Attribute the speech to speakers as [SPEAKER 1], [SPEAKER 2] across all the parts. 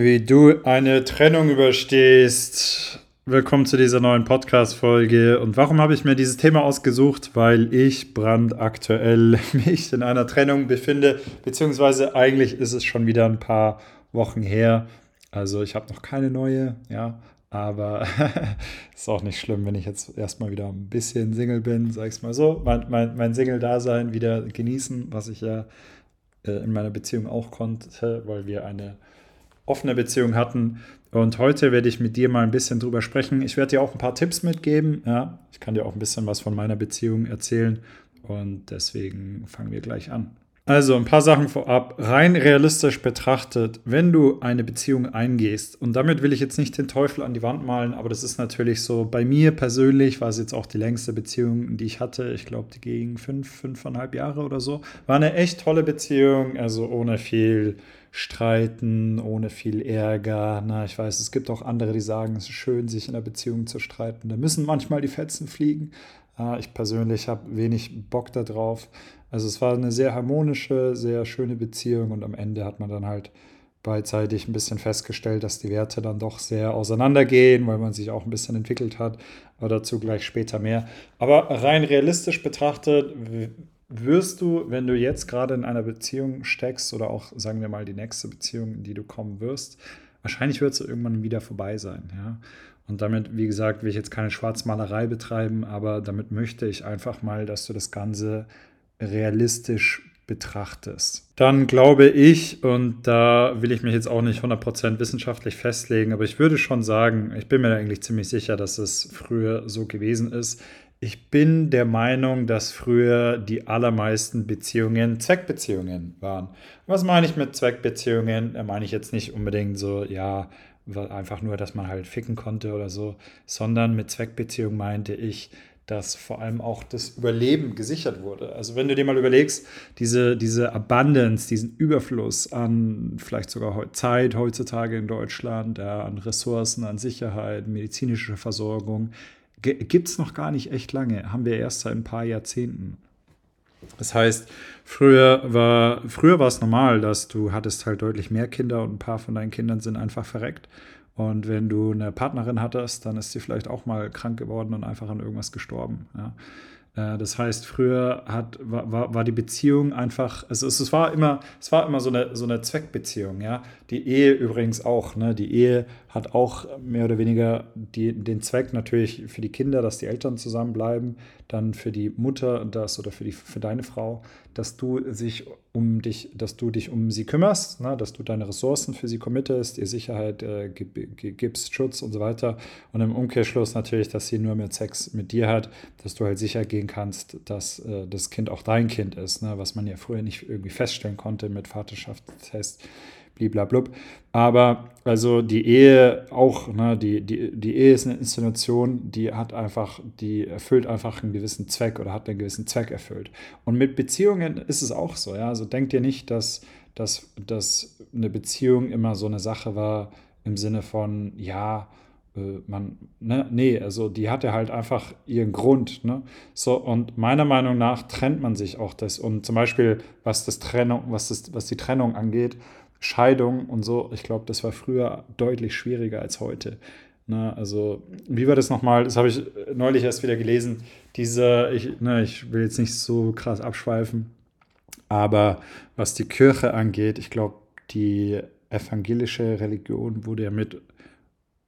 [SPEAKER 1] wie du eine Trennung überstehst. Willkommen zu dieser neuen Podcast-Folge. Und warum habe ich mir dieses Thema ausgesucht? Weil ich brandaktuell mich in einer Trennung befinde, beziehungsweise eigentlich ist es schon wieder ein paar Wochen her. Also ich habe noch keine neue, ja, aber ist auch nicht schlimm, wenn ich jetzt erstmal wieder ein bisschen Single bin, sag ich es mal so. Mein, mein, mein Single-Dasein wieder genießen, was ich ja äh, in meiner Beziehung auch konnte, weil wir eine offene Beziehung hatten. Und heute werde ich mit dir mal ein bisschen drüber sprechen. Ich werde dir auch ein paar Tipps mitgeben. Ja, ich kann dir auch ein bisschen was von meiner Beziehung erzählen. Und deswegen fangen wir gleich an. Also ein paar Sachen vorab. Rein realistisch betrachtet, wenn du eine Beziehung eingehst, und damit will ich jetzt nicht den Teufel an die Wand malen, aber das ist natürlich so, bei mir persönlich war es jetzt auch die längste Beziehung, die ich hatte. Ich glaube, die ging fünf, fünfeinhalb Jahre oder so. War eine echt tolle Beziehung, also ohne viel Streiten, ohne viel Ärger. Na, ich weiß, es gibt auch andere, die sagen, es ist schön, sich in einer Beziehung zu streiten. Da müssen manchmal die Fetzen fliegen. Ich persönlich habe wenig Bock darauf. Also es war eine sehr harmonische, sehr schöne Beziehung und am Ende hat man dann halt beidseitig ein bisschen festgestellt, dass die Werte dann doch sehr auseinandergehen, weil man sich auch ein bisschen entwickelt hat. Aber dazu gleich später mehr. Aber rein realistisch betrachtet wirst du, wenn du jetzt gerade in einer Beziehung steckst oder auch, sagen wir mal, die nächste Beziehung, in die du kommen wirst, wahrscheinlich wird es irgendwann wieder vorbei sein. Ja? Und damit, wie gesagt, will ich jetzt keine Schwarzmalerei betreiben, aber damit möchte ich einfach mal, dass du das Ganze realistisch betrachtest. Dann glaube ich, und da will ich mich jetzt auch nicht 100% wissenschaftlich festlegen, aber ich würde schon sagen, ich bin mir eigentlich ziemlich sicher, dass es früher so gewesen ist. Ich bin der Meinung, dass früher die allermeisten Beziehungen Zweckbeziehungen waren. Was meine ich mit Zweckbeziehungen? Da meine ich jetzt nicht unbedingt so, ja, einfach nur, dass man halt ficken konnte oder so, sondern mit Zweckbeziehung meinte ich, dass vor allem auch das Überleben gesichert wurde. Also wenn du dir mal überlegst, diese, diese Abundance, diesen Überfluss an vielleicht sogar Zeit heutzutage in Deutschland, ja, an Ressourcen, an Sicherheit, medizinische Versorgung, gibt es noch gar nicht echt lange, haben wir erst seit ein paar Jahrzehnten. Das heißt, früher war, früher war es normal, dass du hattest halt deutlich mehr Kinder und ein paar von deinen Kindern sind einfach verreckt. Und wenn du eine Partnerin hattest, dann ist sie vielleicht auch mal krank geworden und einfach an irgendwas gestorben. Ja. Äh, das heißt, früher hat, war, war die Beziehung einfach, also es, es, war immer, es war immer so eine, so eine Zweckbeziehung, ja. Die Ehe übrigens auch, ne? Die Ehe hat auch mehr oder weniger die, den Zweck natürlich für die Kinder, dass die Eltern zusammenbleiben, dann für die Mutter das oder für, die, für deine Frau, dass du sich um dich, dass du dich um sie kümmerst, ne? dass du deine Ressourcen für sie committest, ihr Sicherheit äh, gibst, Schutz und so weiter. Und im Umkehrschluss natürlich, dass sie nur mit Sex mit dir hat, dass du halt sicher gehen kannst, dass äh, das Kind auch dein Kind ist, ne? was man ja früher nicht irgendwie feststellen konnte mit Vaterschaftstest bliblablub. Aber also die Ehe auch, ne, die, die, die Ehe ist eine Institution, die hat einfach, die erfüllt einfach einen gewissen Zweck oder hat einen gewissen Zweck erfüllt. Und mit Beziehungen ist es auch so, ja. Also denkt ihr nicht, dass, dass, dass eine Beziehung immer so eine Sache war im Sinne von, ja, äh, man, ne, nee, also die hatte halt einfach ihren Grund, ne? So, und meiner Meinung nach trennt man sich auch das. Und zum Beispiel, was das Trennung, was das, was die Trennung angeht, Scheidung und so, ich glaube, das war früher deutlich schwieriger als heute. Ne, also, wie war das nochmal? Das habe ich neulich erst wieder gelesen. Diese, ich, ne, ich will jetzt nicht so krass abschweifen, aber was die Kirche angeht, ich glaube, die evangelische Religion wurde ja mit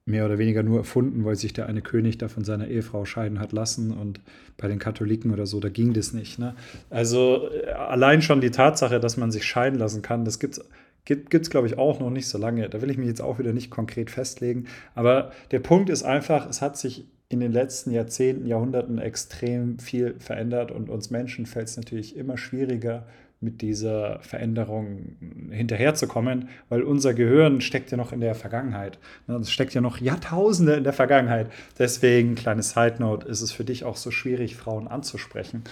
[SPEAKER 1] mehr oder weniger nur erfunden, weil sich der eine König da von seiner Ehefrau scheiden hat lassen und bei den Katholiken oder so, da ging das nicht. Ne? Also allein schon die Tatsache, dass man sich scheiden lassen kann, das gibt es Gibt es, glaube ich, auch noch nicht so lange. Da will ich mich jetzt auch wieder nicht konkret festlegen. Aber der Punkt ist einfach, es hat sich in den letzten Jahrzehnten, Jahrhunderten extrem viel verändert und uns Menschen fällt es natürlich immer schwieriger, mit dieser Veränderung hinterherzukommen, weil unser Gehirn steckt ja noch in der Vergangenheit. Ne, es steckt ja noch Jahrtausende in der Vergangenheit. Deswegen, kleine Side Note, ist es für dich auch so schwierig, Frauen anzusprechen,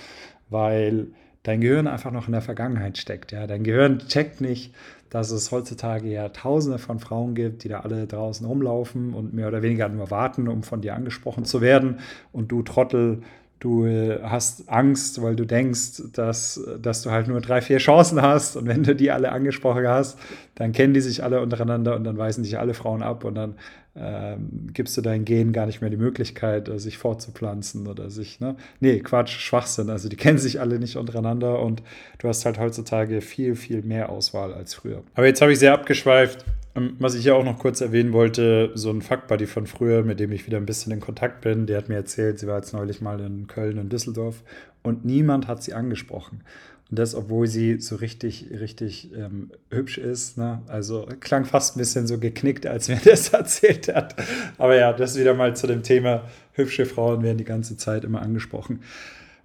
[SPEAKER 1] weil dein Gehirn einfach noch in der Vergangenheit steckt. Ja? Dein Gehirn checkt nicht, dass es heutzutage ja tausende von Frauen gibt, die da alle draußen rumlaufen und mehr oder weniger nur warten, um von dir angesprochen zu werden. Und du Trottel du hast Angst, weil du denkst, dass, dass du halt nur drei, vier Chancen hast und wenn du die alle angesprochen hast, dann kennen die sich alle untereinander und dann weisen sich alle Frauen ab und dann ähm, gibst du deinen Gen gar nicht mehr die Möglichkeit, äh, sich fortzupflanzen oder sich, ne? Nee, Quatsch, Schwachsinn. Also die kennen sich alle nicht untereinander und du hast halt heutzutage viel, viel mehr Auswahl als früher. Aber jetzt habe ich sehr abgeschweift. Ähm, was ich ja auch noch kurz erwähnen wollte, so ein Fuckbuddy von früher, mit dem ich wieder ein bisschen in Kontakt bin, der hat mir erzählt, sie war jetzt neulich mal in Köln und Düsseldorf und niemand hat sie angesprochen. Und das, obwohl sie so richtig, richtig ähm, hübsch ist. Ne? Also klang fast ein bisschen so geknickt, als mir das erzählt hat. Aber ja, das wieder mal zu dem Thema, hübsche Frauen werden die ganze Zeit immer angesprochen.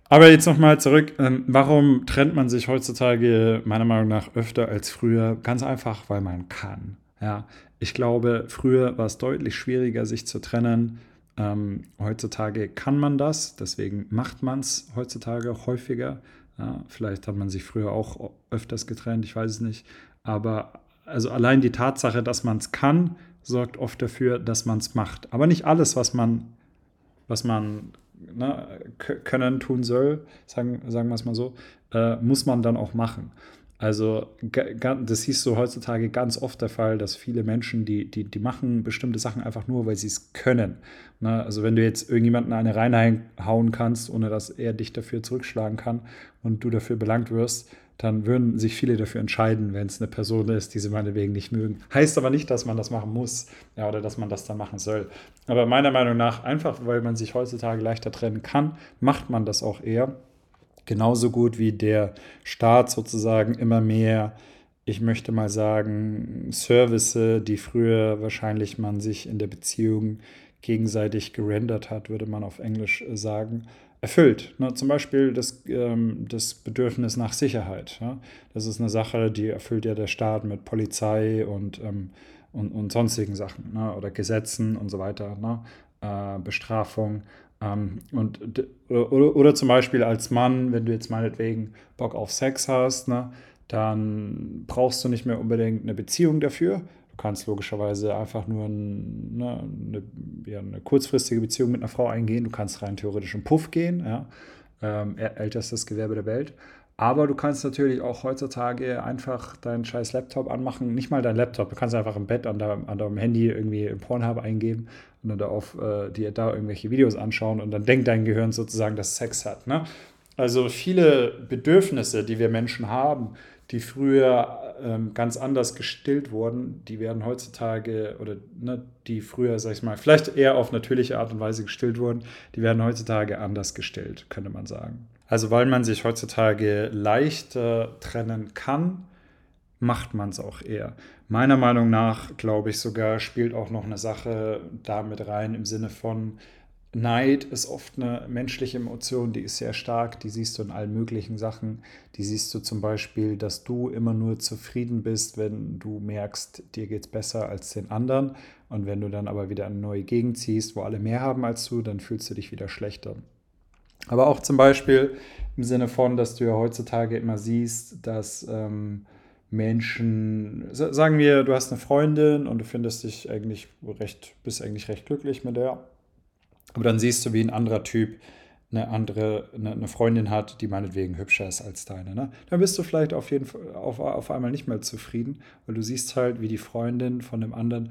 [SPEAKER 1] Aber jetzt nochmal zurück. Ähm, warum trennt man sich heutzutage meiner Meinung nach öfter als früher? Ganz einfach, weil man kann. Ja, ich glaube, früher war es deutlich schwieriger, sich zu trennen. Ähm, heutzutage kann man das, deswegen macht man es heutzutage häufiger. Ja, vielleicht hat man sich früher auch öfters getrennt, ich weiß es nicht. Aber also allein die Tatsache, dass man es kann, sorgt oft dafür, dass man es macht. Aber nicht alles, was man, was man ne, können, tun soll, sagen, sagen wir es mal so, äh, muss man dann auch machen. Also das siehst du heutzutage ganz oft der Fall, dass viele Menschen, die, die, die machen bestimmte Sachen einfach nur, weil sie es können. Ne? Also wenn du jetzt irgendjemanden eine reinhauen kannst, ohne dass er dich dafür zurückschlagen kann und du dafür belangt wirst, dann würden sich viele dafür entscheiden, wenn es eine Person ist, die sie meinetwegen nicht mögen. Heißt aber nicht, dass man das machen muss ja, oder dass man das dann machen soll. Aber meiner Meinung nach, einfach weil man sich heutzutage leichter trennen kann, macht man das auch eher genauso gut wie der Staat sozusagen immer mehr, ich möchte mal sagen, Services, die früher wahrscheinlich man sich in der Beziehung gegenseitig gerendert hat, würde man auf Englisch äh, sagen, erfüllt. Ne? Zum Beispiel das, ähm, das Bedürfnis nach Sicherheit. Ja? Das ist eine Sache, die erfüllt ja der Staat mit Polizei und, ähm, und, und sonstigen Sachen ne? oder Gesetzen und so weiter. Ne? Äh, Bestrafung. Ähm, und, oder, oder, zum Beispiel als Mann, wenn du jetzt meinetwegen Bock auf Sex hast, ne, dann brauchst du nicht mehr unbedingt eine Beziehung dafür. Du kannst logischerweise einfach nur ein, ne, eine, ja, eine, kurzfristige Beziehung mit einer Frau eingehen. Du kannst rein theoretisch im Puff gehen, ja. ähm, ältestes Gewerbe der Welt. Aber du kannst natürlich auch heutzutage einfach deinen scheiß Laptop anmachen. Nicht mal dein Laptop, du kannst einfach im Bett an deinem, an deinem Handy irgendwie im Pornhub eingeben und dann da auf äh, dir da irgendwelche Videos anschauen und dann denkt dein Gehirn sozusagen, dass Sex hat. Ne? Also viele Bedürfnisse, die wir Menschen haben, die früher ähm, ganz anders gestillt wurden, die werden heutzutage oder ne, die früher, sag ich mal, vielleicht eher auf natürliche Art und Weise gestillt wurden, die werden heutzutage anders gestillt, könnte man sagen. Also weil man sich heutzutage leichter trennen kann, macht man es auch eher. Meiner Meinung nach, glaube ich sogar, spielt auch noch eine Sache damit rein im Sinne von, Neid ist oft eine menschliche Emotion, die ist sehr stark, die siehst du in allen möglichen Sachen. Die siehst du zum Beispiel, dass du immer nur zufrieden bist, wenn du merkst, dir geht es besser als den anderen. Und wenn du dann aber wieder eine neue Gegend ziehst, wo alle mehr haben als du, dann fühlst du dich wieder schlechter. Aber auch zum Beispiel im Sinne von, dass du ja heutzutage immer siehst, dass ähm, Menschen, sagen wir, du hast eine Freundin und du findest dich eigentlich recht, bist eigentlich recht glücklich mit der. Aber dann siehst du, wie ein anderer Typ eine andere, eine, Freundin hat, die meinetwegen hübscher ist als deine. Ne? Dann bist du vielleicht auf jeden Fall auf, auf einmal nicht mehr zufrieden, weil du siehst halt, wie die Freundin von dem anderen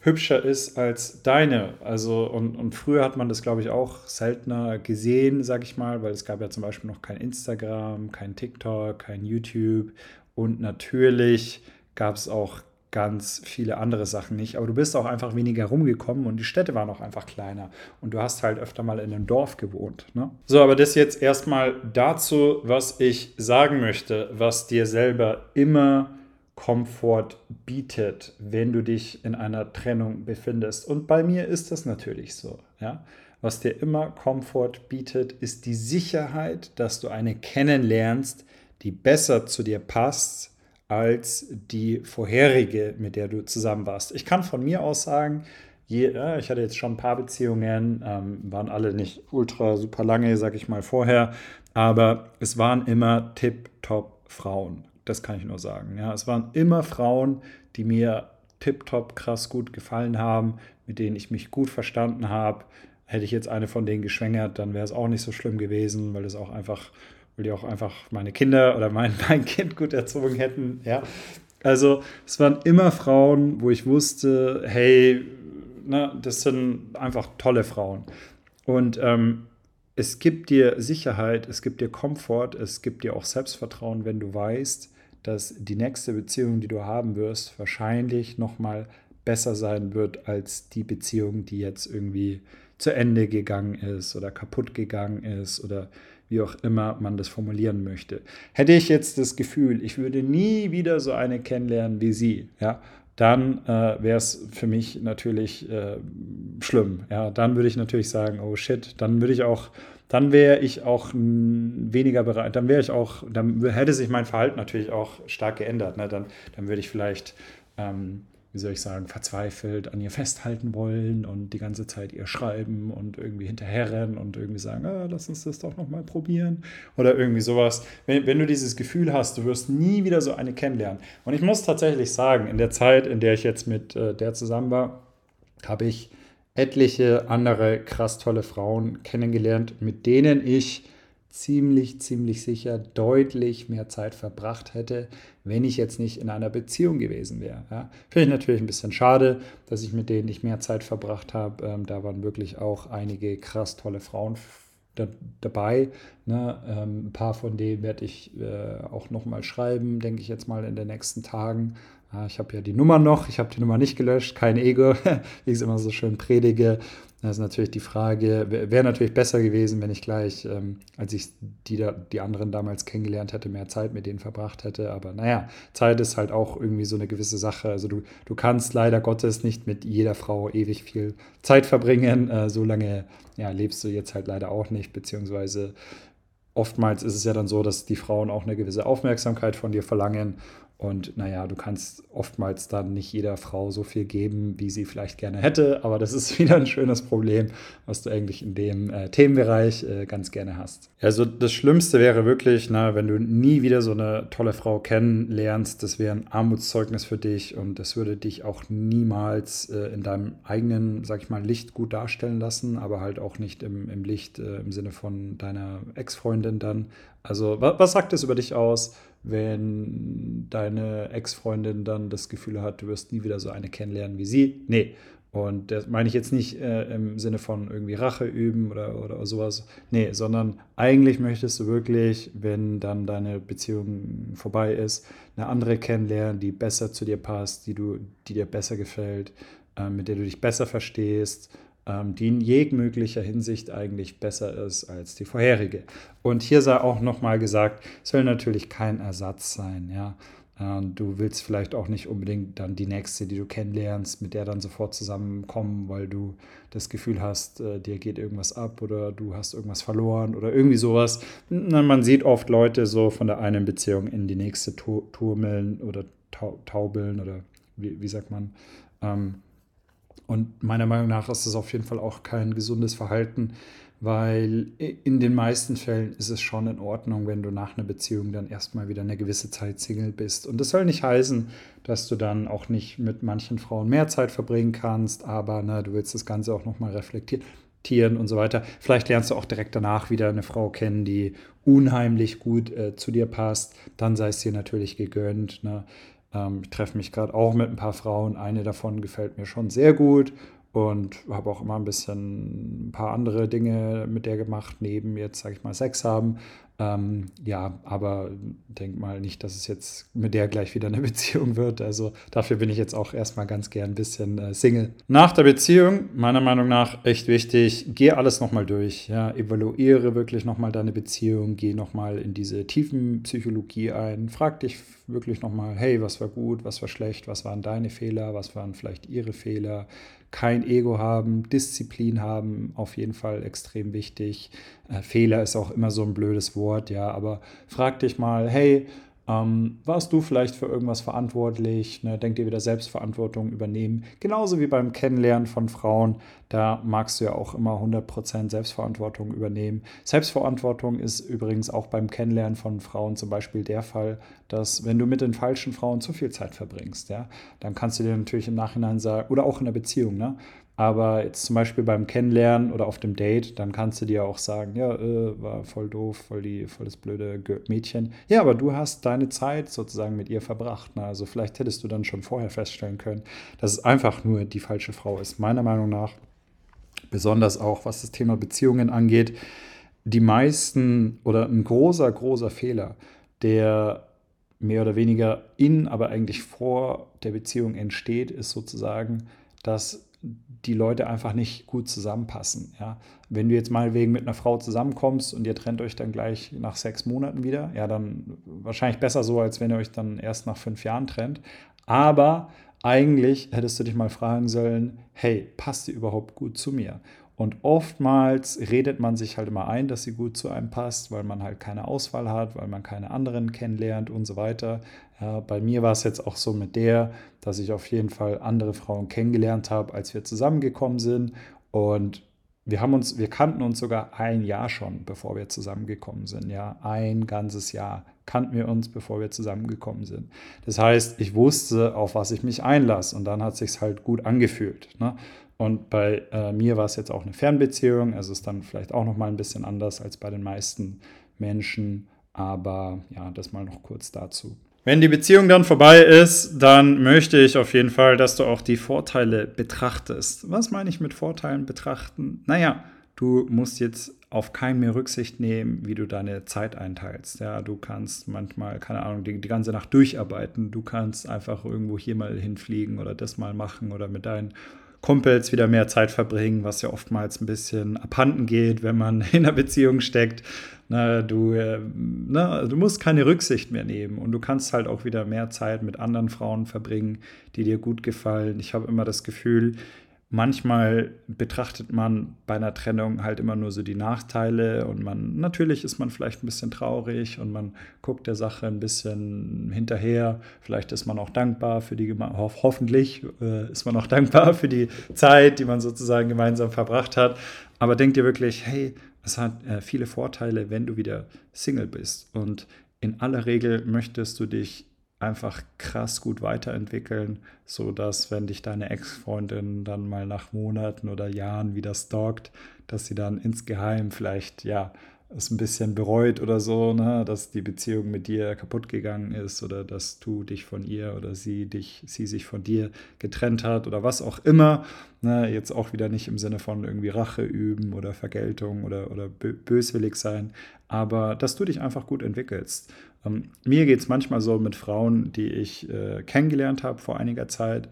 [SPEAKER 1] hübscher ist als deine. Also, und, und früher hat man das, glaube ich, auch seltener gesehen, sag ich mal, weil es gab ja zum Beispiel noch kein Instagram, kein TikTok, kein YouTube und natürlich gab es auch ganz viele andere Sachen nicht. Aber du bist auch einfach weniger rumgekommen und die Städte waren auch einfach kleiner. Und du hast halt öfter mal in einem Dorf gewohnt. Ne? So, aber das jetzt erstmal dazu, was ich sagen möchte, was dir selber immer Komfort bietet, wenn du dich in einer Trennung befindest. Und bei mir ist das natürlich so. Ja? Was dir immer Komfort bietet, ist die Sicherheit, dass du eine kennenlernst, die besser zu dir passt als die vorherige, mit der du zusammen warst. Ich kann von mir aus sagen, je, ja, ich hatte jetzt schon ein paar Beziehungen, ähm, waren alle nicht ultra super lange, sag ich mal vorher, aber es waren immer tip-top Frauen. Das kann ich nur sagen. Ja, es waren immer Frauen, die mir tiptop krass gut gefallen haben, mit denen ich mich gut verstanden habe. hätte ich jetzt eine von denen geschwängert, dann wäre es auch nicht so schlimm gewesen, weil das auch einfach, weil die auch einfach meine Kinder oder mein, mein Kind gut erzogen hätten. Ja. Also es waren immer Frauen, wo ich wusste, hey, ne, das sind einfach tolle Frauen. Und ähm, es gibt dir Sicherheit, es gibt dir Komfort, es gibt dir auch Selbstvertrauen, wenn du weißt, dass die nächste Beziehung, die du haben wirst, wahrscheinlich nochmal besser sein wird als die Beziehung, die jetzt irgendwie zu Ende gegangen ist oder kaputt gegangen ist oder wie auch immer man das formulieren möchte. Hätte ich jetzt das Gefühl, ich würde nie wieder so eine kennenlernen wie sie, ja, dann äh, wäre es für mich natürlich äh, schlimm. Ja, dann würde ich natürlich sagen, oh shit, dann würde ich auch, dann wäre ich auch weniger bereit, dann wäre ich auch, dann hätte sich mein Verhalten natürlich auch stark geändert. Ne? Dann, dann würde ich vielleicht ähm, wie soll ich sagen, verzweifelt an ihr festhalten wollen und die ganze Zeit ihr schreiben und irgendwie hinterherrennen und irgendwie sagen, ah, lass uns das doch nochmal probieren oder irgendwie sowas. Wenn, wenn du dieses Gefühl hast, du wirst nie wieder so eine kennenlernen. Und ich muss tatsächlich sagen, in der Zeit, in der ich jetzt mit äh, der zusammen war, habe ich etliche andere krass tolle Frauen kennengelernt, mit denen ich ziemlich, ziemlich sicher deutlich mehr Zeit verbracht hätte, wenn ich jetzt nicht in einer Beziehung gewesen wäre. Ja. Finde ich natürlich ein bisschen schade, dass ich mit denen nicht mehr Zeit verbracht habe. Ähm, da waren wirklich auch einige krass tolle Frauen da, dabei. Ne? Ähm, ein paar von denen werde ich äh, auch nochmal schreiben, denke ich jetzt mal in den nächsten Tagen. Ja, ich habe ja die Nummer noch, ich habe die Nummer nicht gelöscht, kein Ego, wie ich es immer so schön predige. Das ist natürlich die Frage, wäre natürlich besser gewesen, wenn ich gleich, ähm, als ich die, da, die anderen damals kennengelernt hätte, mehr Zeit mit denen verbracht hätte. Aber naja, Zeit ist halt auch irgendwie so eine gewisse Sache. Also du, du kannst leider Gottes nicht mit jeder Frau ewig viel Zeit verbringen. Äh, so lange ja, lebst du jetzt halt leider auch nicht, beziehungsweise oftmals ist es ja dann so, dass die Frauen auch eine gewisse Aufmerksamkeit von dir verlangen und naja, du kannst oftmals dann nicht jeder Frau so viel geben, wie sie vielleicht gerne hätte, aber das ist wieder ein schönes Problem, was du eigentlich in dem äh, Themenbereich äh, ganz gerne hast. Also das Schlimmste wäre wirklich, na, wenn du nie wieder so eine tolle Frau kennenlernst, das wäre ein Armutszeugnis für dich und das würde dich auch niemals äh, in deinem eigenen, sag ich mal, Licht gut darstellen lassen, aber halt auch nicht im, im Licht äh, im Sinne von deiner Ex-Freundin dann. Also was, sagt es über dich aus? wenn deine Ex-Freundin dann das Gefühl hat, du wirst nie wieder so eine kennenlernen wie sie. Nee. Und das meine ich jetzt nicht äh, im Sinne von irgendwie Rache üben oder, oder sowas. Nee, sondern eigentlich möchtest du wirklich, wenn dann deine Beziehung vorbei ist, eine andere kennenlernen, die besser zu dir passt, die, du, die dir besser gefällt, äh, mit der du dich besser verstehst die in jeglicher Hinsicht eigentlich besser ist als die vorherige. Und hier sei auch nochmal gesagt, soll natürlich kein Ersatz sein, ja. Ähm, du willst vielleicht auch nicht unbedingt dann die nächste, die du kennenlernst, mit der dann sofort zusammenkommen, weil du das Gefühl hast, äh, dir geht irgendwas ab oder du hast irgendwas verloren oder irgendwie sowas. Man sieht oft Leute so von der einen Beziehung in die nächste turmeln oder taubeln oder wie, wie sagt man. Ähm, und meiner Meinung nach ist das auf jeden Fall auch kein gesundes Verhalten, weil in den meisten Fällen ist es schon in Ordnung, wenn du nach einer Beziehung dann erstmal wieder eine gewisse Zeit Single bist. Und das soll nicht heißen, dass du dann auch nicht mit manchen Frauen mehr Zeit verbringen kannst, aber ne, du willst das Ganze auch nochmal reflektieren und so weiter. Vielleicht lernst du auch direkt danach wieder eine Frau kennen, die unheimlich gut äh, zu dir passt. Dann sei es dir natürlich gegönnt. Ne? Ähm, ich treffe mich gerade auch mit ein paar Frauen. Eine davon gefällt mir schon sehr gut und habe auch immer ein bisschen ein paar andere Dinge mit der gemacht, neben jetzt, sage ich mal, Sex haben. Ähm, ja, aber denk mal nicht, dass es jetzt mit der gleich wieder eine Beziehung wird. Also dafür bin ich jetzt auch erstmal ganz gern ein bisschen äh, Single. Nach der Beziehung, meiner Meinung nach, echt wichtig, geh alles nochmal durch. Ja, evaluiere wirklich nochmal deine Beziehung, geh nochmal in diese tiefen Psychologie ein, frag dich wirklich nochmal, hey, was war gut, was war schlecht, was waren deine Fehler, was waren vielleicht ihre Fehler, kein Ego haben, Disziplin haben, auf jeden Fall extrem wichtig. Äh, Fehler ist auch immer so ein blödes Wort, ja, aber frag dich mal, hey, ähm, warst du vielleicht für irgendwas verantwortlich? Ne? Denk dir wieder Selbstverantwortung übernehmen. Genauso wie beim Kennenlernen von Frauen, da magst du ja auch immer 100% Selbstverantwortung übernehmen. Selbstverantwortung ist übrigens auch beim Kennenlernen von Frauen zum Beispiel der Fall, dass wenn du mit den falschen Frauen zu viel Zeit verbringst, ja, dann kannst du dir natürlich im Nachhinein sagen, oder auch in der Beziehung, ne? Aber jetzt zum Beispiel beim Kennenlernen oder auf dem Date, dann kannst du dir auch sagen, ja, äh, war voll doof, voll, die, voll das blöde Mädchen. Ja, aber du hast deine Zeit sozusagen mit ihr verbracht. Ne? Also vielleicht hättest du dann schon vorher feststellen können, dass es einfach nur die falsche Frau ist. Meiner Meinung nach, besonders auch was das Thema Beziehungen angeht, die meisten oder ein großer, großer Fehler, der mehr oder weniger in, aber eigentlich vor der Beziehung entsteht, ist sozusagen, dass die Leute einfach nicht gut zusammenpassen. Ja? Wenn du jetzt mal wegen mit einer Frau zusammenkommst und ihr trennt euch dann gleich nach sechs Monaten wieder, ja, dann wahrscheinlich besser so, als wenn ihr euch dann erst nach fünf Jahren trennt. Aber eigentlich hättest du dich mal fragen sollen, hey, passt sie überhaupt gut zu mir? Und oftmals redet man sich halt immer ein, dass sie gut zu einem passt, weil man halt keine Auswahl hat, weil man keine anderen kennenlernt und so weiter. Ja, bei mir war es jetzt auch so mit der, dass ich auf jeden Fall andere Frauen kennengelernt habe, als wir zusammengekommen sind. Und wir haben uns, wir kannten uns sogar ein Jahr schon, bevor wir zusammengekommen sind. Ja, ein ganzes Jahr kannten wir uns, bevor wir zusammengekommen sind. Das heißt, ich wusste, auf was ich mich einlasse und dann hat sich halt gut angefühlt. Ne? Und bei äh, mir war es jetzt auch eine Fernbeziehung, also ist dann vielleicht auch noch mal ein bisschen anders als bei den meisten Menschen, aber ja, das mal noch kurz dazu. Wenn die Beziehung dann vorbei ist, dann möchte ich auf jeden Fall, dass du auch die Vorteile betrachtest. Was meine ich mit Vorteilen betrachten? Naja, du musst jetzt auf keinen mehr Rücksicht nehmen, wie du deine Zeit einteilst. Ja, du kannst manchmal, keine Ahnung, die, die ganze Nacht durcharbeiten. Du kannst einfach irgendwo hier mal hinfliegen oder das mal machen oder mit deinen Kumpels wieder mehr Zeit verbringen, was ja oftmals ein bisschen abhanden geht, wenn man in einer Beziehung steckt. Na, du, äh, na, du musst keine Rücksicht mehr nehmen und du kannst halt auch wieder mehr Zeit mit anderen Frauen verbringen, die dir gut gefallen. Ich habe immer das Gefühl, manchmal betrachtet man bei einer Trennung halt immer nur so die Nachteile und man natürlich ist man vielleicht ein bisschen traurig und man guckt der Sache ein bisschen hinterher. Vielleicht ist man auch dankbar für die ho hoffentlich äh, ist man auch dankbar für die Zeit, die man sozusagen gemeinsam verbracht hat. Aber denk dir wirklich, hey, es hat äh, viele Vorteile, wenn du wieder Single bist und in aller Regel möchtest du dich einfach krass gut weiterentwickeln, so dass wenn dich deine Ex-Freundin dann mal nach Monaten oder Jahren wieder stalkt, dass sie dann insgeheim vielleicht ja es ein bisschen bereut oder so, ne, dass die Beziehung mit dir kaputt gegangen ist oder dass du dich von ihr oder sie dich, sie sich von dir getrennt hat oder was auch immer. Ne, jetzt auch wieder nicht im Sinne von irgendwie Rache üben oder Vergeltung oder, oder böswillig sein, aber dass du dich einfach gut entwickelst. Ähm, mir geht es manchmal so mit Frauen, die ich äh, kennengelernt habe vor einiger Zeit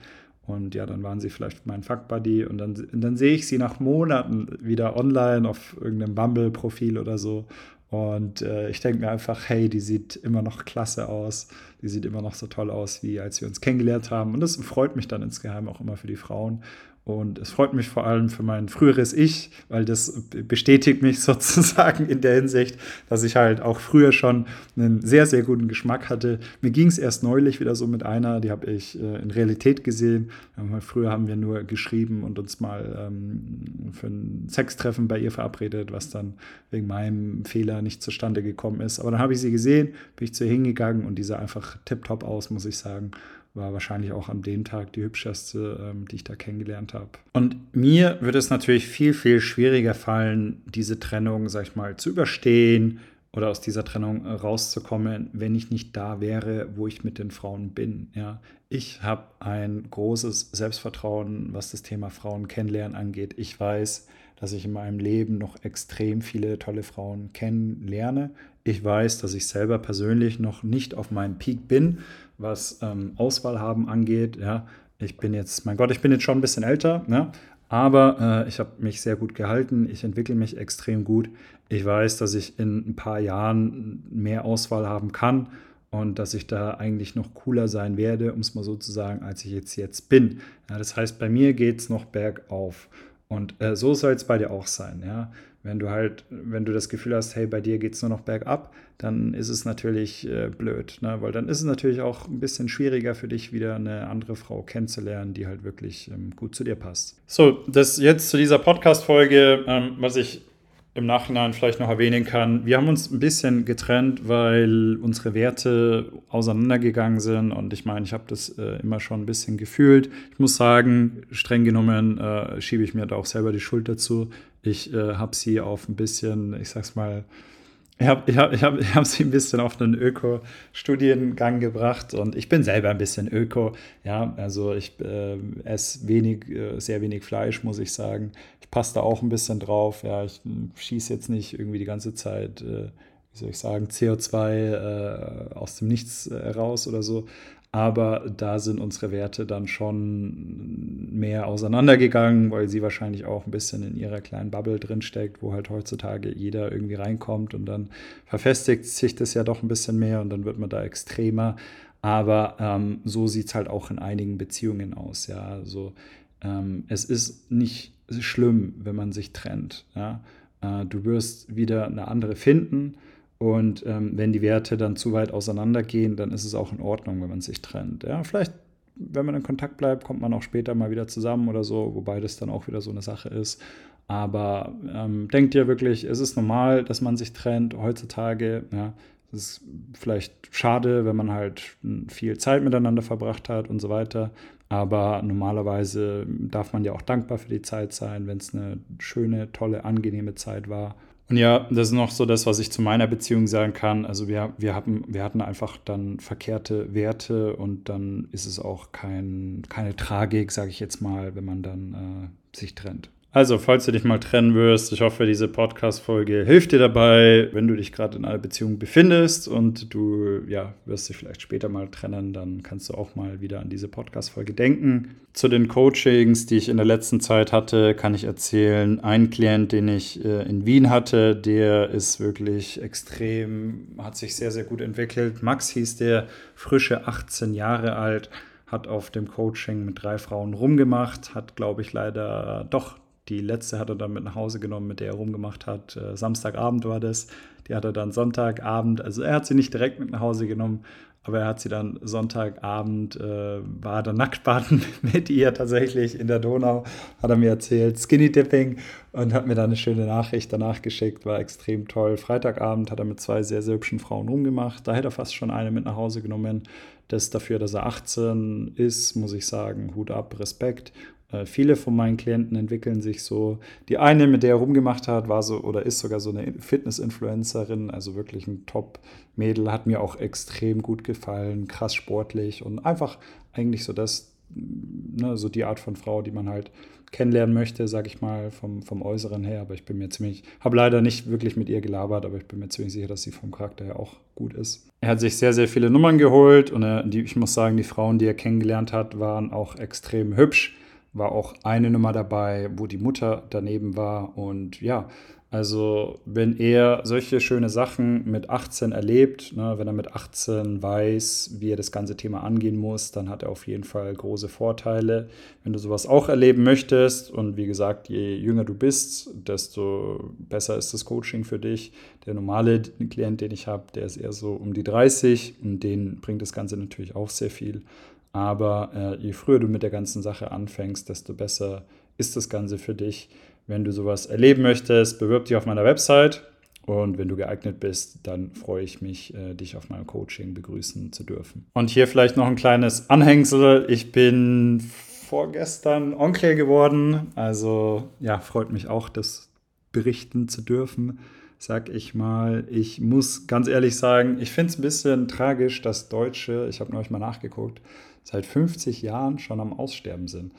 [SPEAKER 1] und ja, dann waren sie vielleicht mein Fuck-Buddy und dann, dann sehe ich sie nach Monaten wieder online auf irgendeinem Bumble-Profil oder so. Und äh, ich denke mir einfach, hey, die sieht immer noch klasse aus. Die sieht immer noch so toll aus, wie als wir uns kennengelernt haben. Und das freut mich dann insgeheim auch immer für die Frauen. Und es freut mich vor allem für mein früheres Ich, weil das bestätigt mich sozusagen in der Hinsicht, dass ich halt auch früher schon einen sehr, sehr guten Geschmack hatte. Mir ging es erst neulich wieder so mit einer, die habe ich äh, in Realität gesehen. Früher haben wir nur geschrieben und uns mal ähm, für ein Sextreffen bei ihr verabredet, was dann wegen meinem Fehler nicht zustande gekommen ist. Aber dann habe ich sie gesehen, bin ich zu ihr hingegangen und die sah einfach tipptopp aus, muss ich sagen war wahrscheinlich auch an dem Tag die hübscheste, ähm, die ich da kennengelernt habe. Und mir würde es natürlich viel, viel schwieriger fallen, diese Trennung, sag ich mal, zu überstehen oder aus dieser Trennung äh, rauszukommen, wenn ich nicht da wäre, wo ich mit den Frauen bin. Ja, ich habe ein großes Selbstvertrauen, was das Thema Frauen kennenlernen angeht. Ich weiß, dass ich in meinem Leben noch extrem viele tolle Frauen kennenlerne. Ich weiß, dass ich selber persönlich noch nicht auf meinem Peak bin, was ähm, Auswahl haben angeht. Ja, ich bin jetzt, mein Gott, ich bin jetzt schon ein bisschen älter, ne? aber äh, ich habe mich sehr gut gehalten. Ich entwickle mich extrem gut. Ich weiß, dass ich in ein paar Jahren mehr Auswahl haben kann und dass ich da eigentlich noch cooler sein werde, um es mal so zu sagen, als ich jetzt jetzt bin. Ja, das heißt, bei mir geht es noch bergauf. Und äh, so soll es bei dir auch sein. Ja? Wenn du halt, wenn du das Gefühl hast, hey, bei dir geht es nur noch bergab, dann ist es natürlich äh, blöd, ne? weil dann ist es natürlich auch ein bisschen schwieriger für dich, wieder eine andere Frau kennenzulernen, die halt wirklich ähm, gut zu dir passt. So, das jetzt zu dieser Podcast-Folge, ähm, was ich im Nachhinein vielleicht noch erwähnen kann. Wir haben uns ein bisschen getrennt, weil unsere Werte auseinandergegangen sind und ich meine, ich habe das äh, immer schon ein bisschen gefühlt. Ich muss sagen, streng genommen äh, schiebe ich mir da auch selber die Schuld dazu. Ich äh, habe sie auf ein bisschen, ich sag's mal, ich habe ich hab, ich hab, ich hab sie ein bisschen auf einen Öko-Studiengang gebracht und ich bin selber ein bisschen Öko. Ja, also ich äh, esse wenig, äh, sehr wenig Fleisch, muss ich sagen. Ich passe da auch ein bisschen drauf. Ja, ich schieße jetzt nicht irgendwie die ganze Zeit, äh, wie soll ich sagen, CO2 äh, aus dem Nichts äh, raus oder so. Aber da sind unsere Werte dann schon mehr auseinandergegangen, weil sie wahrscheinlich auch ein bisschen in ihrer kleinen Bubble drinsteckt, wo halt heutzutage jeder irgendwie reinkommt und dann verfestigt sich das ja doch ein bisschen mehr und dann wird man da extremer. Aber ähm, so sieht es halt auch in einigen Beziehungen aus. Ja, also ähm, es ist nicht schlimm, wenn man sich trennt. Ja? Äh, du wirst wieder eine andere finden und ähm, wenn die Werte dann zu weit auseinandergehen, dann ist es auch in Ordnung, wenn man sich trennt. Ja, vielleicht, wenn man in Kontakt bleibt, kommt man auch später mal wieder zusammen oder so, wobei das dann auch wieder so eine Sache ist. Aber ähm, denkt ihr wirklich, es ist normal, dass man sich trennt heutzutage. Ja, es ist vielleicht schade, wenn man halt viel Zeit miteinander verbracht hat und so weiter. Aber normalerweise darf man ja auch dankbar für die Zeit sein, wenn es eine schöne, tolle, angenehme Zeit war. Und ja, das ist noch so das, was ich zu meiner Beziehung sagen kann. Also wir, wir, hatten, wir hatten einfach dann verkehrte Werte und dann ist es auch kein, keine Tragik, sage ich jetzt mal, wenn man dann äh, sich trennt. Also, falls du dich mal trennen wirst, ich hoffe, diese Podcast-Folge hilft dir dabei. Wenn du dich gerade in einer Beziehung befindest und du ja, wirst dich vielleicht später mal trennen, dann kannst du auch mal wieder an diese Podcast-Folge denken. Zu den Coachings, die ich in der letzten Zeit hatte, kann ich erzählen, ein Klient, den ich äh, in Wien hatte, der ist wirklich extrem, hat sich sehr, sehr gut entwickelt. Max hieß der, frische 18 Jahre alt hat auf dem Coaching mit drei Frauen rumgemacht, hat, glaube ich, leider doch die letzte hat er dann mit nach Hause genommen, mit der er rumgemacht hat. Äh, Samstagabend war das. Die hat er dann Sonntagabend, also er hat sie nicht direkt mit nach Hause genommen, aber er hat sie dann Sonntagabend, äh, war dann nackt baden mit ihr tatsächlich in der Donau, hat er mir erzählt, Skinny Dipping und hat mir dann eine schöne Nachricht danach geschickt, war extrem toll. Freitagabend hat er mit zwei sehr, sehr hübschen Frauen rumgemacht, da hätte er fast schon eine mit nach Hause genommen. Das dafür, dass er 18 ist, muss ich sagen, Hut ab, Respekt. Äh, viele von meinen Klienten entwickeln sich so. Die eine, mit der er rumgemacht hat, war so oder ist sogar so eine Fitness-Influencerin, also wirklich ein Top-Mädel, hat mir auch extrem gut gefallen, krass sportlich und einfach eigentlich so das, ne, so die Art von Frau, die man halt kennenlernen möchte, sag ich mal, vom, vom Äußeren her. Aber ich bin mir ziemlich, habe leider nicht wirklich mit ihr gelabert, aber ich bin mir ziemlich sicher, dass sie vom Charakter her auch gut ist. Er hat sich sehr, sehr viele Nummern geholt und er, die, ich muss sagen, die Frauen, die er kennengelernt hat, waren auch extrem hübsch war auch eine Nummer dabei, wo die Mutter daneben war. Und ja, also wenn er solche schöne Sachen mit 18 erlebt, ne, wenn er mit 18 weiß, wie er das ganze Thema angehen muss, dann hat er auf jeden Fall große Vorteile. Wenn du sowas auch erleben möchtest und wie gesagt, je jünger du bist, desto besser ist das Coaching für dich. Der normale Klient, den ich habe, der ist eher so um die 30 und den bringt das Ganze natürlich auch sehr viel. Aber äh, je früher du mit der ganzen Sache anfängst, desto besser ist das Ganze für dich. Wenn du sowas erleben möchtest, bewirb dich auf meiner Website. Und wenn du geeignet bist, dann freue ich mich, äh, dich auf meinem Coaching begrüßen zu dürfen. Und hier vielleicht noch ein kleines Anhängsel. Ich bin vorgestern Onkel geworden. Also ja, freut mich auch, das berichten zu dürfen sag ich mal. Ich muss ganz ehrlich sagen, ich finde es ein bisschen tragisch, dass Deutsche, ich habe neulich mal nachgeguckt, seit 50 Jahren schon am Aussterben sind.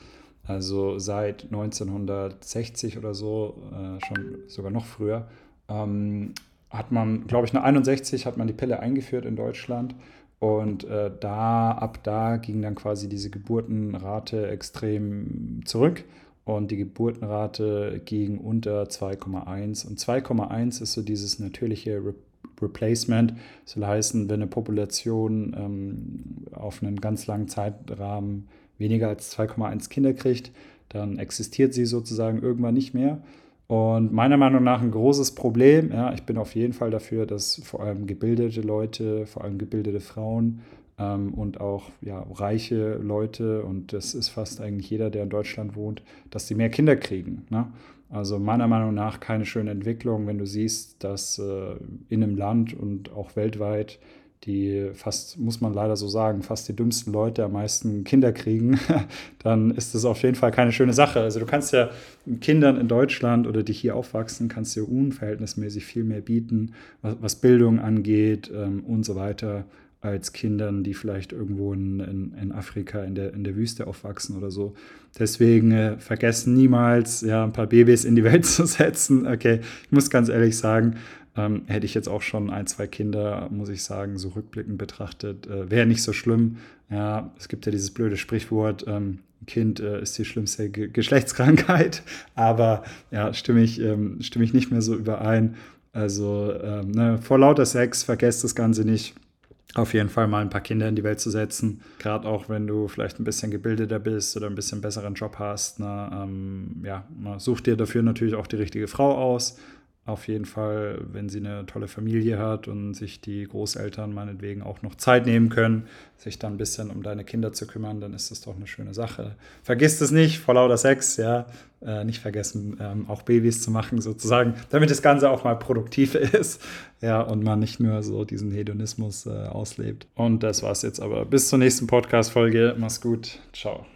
[SPEAKER 1] Also seit 1960 oder so, äh, schon sogar noch früher, ähm, hat man, glaube ich, 1961 hat man die Pille eingeführt in Deutschland. Und äh, da, ab da ging dann quasi diese Geburtenrate extrem zurück und die Geburtenrate ging unter 2,1. Und 2,1 ist so dieses natürliche Re Replacement. Das soll heißen, wenn eine Population ähm, auf einen ganz langen Zeitrahmen weniger als 2,1 Kinder kriegt, dann existiert sie sozusagen irgendwann nicht mehr. Und meiner Meinung nach ein großes Problem, ja, ich bin auf jeden Fall dafür, dass vor allem gebildete Leute, vor allem gebildete Frauen ähm, und auch ja, reiche Leute, und das ist fast eigentlich jeder, der in Deutschland wohnt, dass sie mehr Kinder kriegen. Ne? Also meiner Meinung nach keine schöne Entwicklung, wenn du siehst, dass äh, in einem Land und auch weltweit die fast, muss man leider so sagen, fast die dümmsten Leute am meisten Kinder kriegen, dann ist das auf jeden Fall keine schöne Sache. Also du kannst ja Kindern in Deutschland oder die hier aufwachsen, kannst du unverhältnismäßig viel mehr bieten, was, Bildung angeht ähm, und so weiter, als Kindern, die vielleicht irgendwo in, in, in, Afrika in der, in der Wüste aufwachsen oder so. Deswegen äh, vergessen niemals, ja, ein paar Babys in die Welt zu setzen. Okay, ich muss ganz ehrlich sagen, ähm, hätte ich jetzt auch schon ein, zwei Kinder, muss ich sagen, so rückblickend betrachtet, äh, wäre nicht so schlimm. Ja, es gibt ja dieses blöde Sprichwort, ähm, Kind äh, ist die schlimmste Ge Geschlechtskrankheit, aber ja, stimme ich, ähm, stimme ich nicht mehr so überein. Also ähm, ne, vor lauter Sex vergesst das Ganze nicht auf jeden Fall mal ein paar Kinder in die Welt zu setzen. Gerade auch, wenn du vielleicht ein bisschen gebildeter bist oder ein bisschen besseren Job hast. Ne, ähm, ja, such dir dafür natürlich auch die richtige Frau aus auf jeden Fall, wenn sie eine tolle Familie hat und sich die Großeltern meinetwegen auch noch Zeit nehmen können, sich dann ein bisschen um deine Kinder zu kümmern, dann ist das doch eine schöne Sache. Vergiss es nicht, vor lauter Sex, ja, äh, nicht vergessen, ähm, auch Babys zu machen sozusagen, damit das Ganze auch mal produktiv ist, ja, und man nicht nur so diesen Hedonismus äh, auslebt. Und das war's jetzt aber. Bis zur nächsten Podcast-Folge. Mach's gut. Ciao.